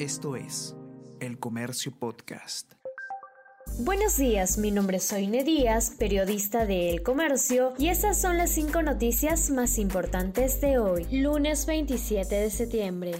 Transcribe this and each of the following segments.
Esto es El Comercio Podcast. Buenos días, mi nombre es Soine Díaz, periodista de El Comercio, y estas son las cinco noticias más importantes de hoy, lunes 27 de septiembre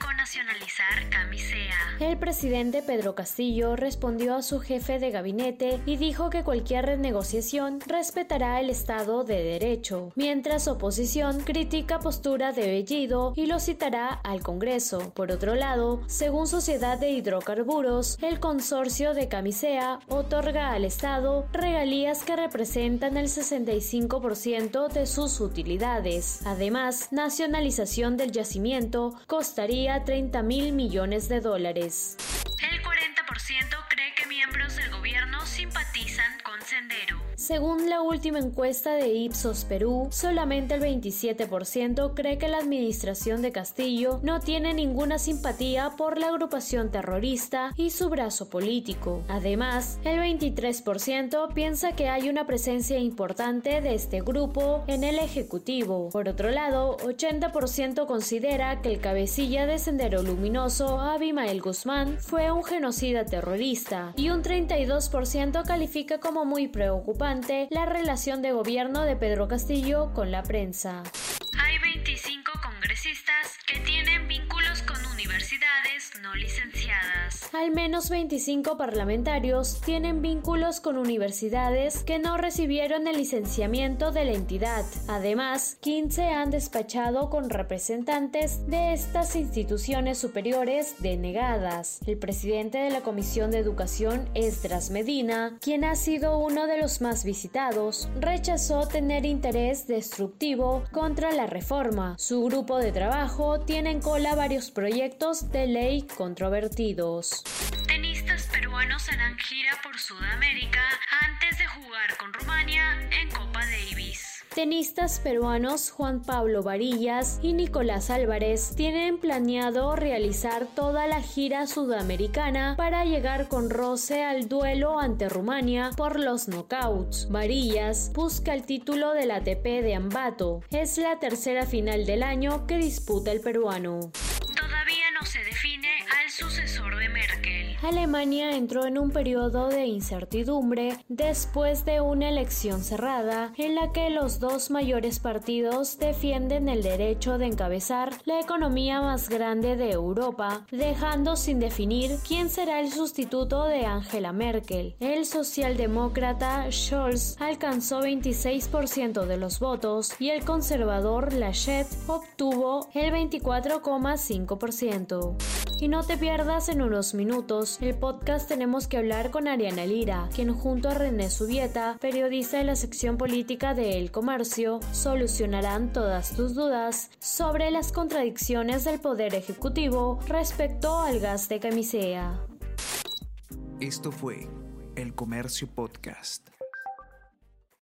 con nacionalizar Camisea. El presidente Pedro Castillo respondió a su jefe de gabinete y dijo que cualquier renegociación respetará el Estado de Derecho, mientras oposición critica postura de Bellido y lo citará al Congreso. Por otro lado, según Sociedad de Hidrocarburos, el consorcio de Camisea otorga al Estado regalías que representan el 65% de sus utilidades. Además, nacionalización del yacimiento costaría 30 mil millones de dólares. El 40% cree que miembros del gobierno simpatizan con Sendero. Según la última encuesta de Ipsos Perú, solamente el 27% cree que la administración de Castillo no tiene ninguna simpatía por la agrupación terrorista y su brazo político. Además, el 23% piensa que hay una presencia importante de este grupo en el Ejecutivo. Por otro lado, 80% considera que el cabecilla de Sendero Luminoso, Abimael Guzmán, fue un genocida terrorista y un 32% califica como muy preocupante la relación de gobierno de Pedro Castillo con la prensa. Hay 25 congresistas que tienen vínculos con universidades no licenciadas. Al menos 25 parlamentarios tienen vínculos con universidades que no recibieron el licenciamiento de la entidad. Además, 15 han despachado con representantes de estas instituciones superiores denegadas. El presidente de la Comisión de Educación, Esdras Medina, quien ha sido uno de los más visitados, rechazó tener interés destructivo contra la reforma. Su grupo de trabajo tiene en cola varios proyectos de ley controvertidos. Tenistas peruanos harán gira por Sudamérica antes de jugar con Rumania en Copa Davis. Tenistas peruanos Juan Pablo Varillas y Nicolás Álvarez tienen planeado realizar toda la gira sudamericana para llegar con roce al duelo ante Rumania por los knockouts. Varillas busca el título del ATP de Ambato. Es la tercera final del año que disputa el peruano. Sucesor de Merkel. Alemania entró en un periodo de incertidumbre después de una elección cerrada en la que los dos mayores partidos defienden el derecho de encabezar la economía más grande de Europa, dejando sin definir quién será el sustituto de Angela Merkel. El socialdemócrata Scholz alcanzó 26% de los votos y el conservador Laschet obtuvo el 24,5%. Y no te pierdas en unos minutos el podcast Tenemos que hablar con Ariana Lira, quien junto a René Subieta, periodista de la sección política de El Comercio, solucionarán todas tus dudas sobre las contradicciones del Poder Ejecutivo respecto al gas de camisea. Esto fue El Comercio Podcast.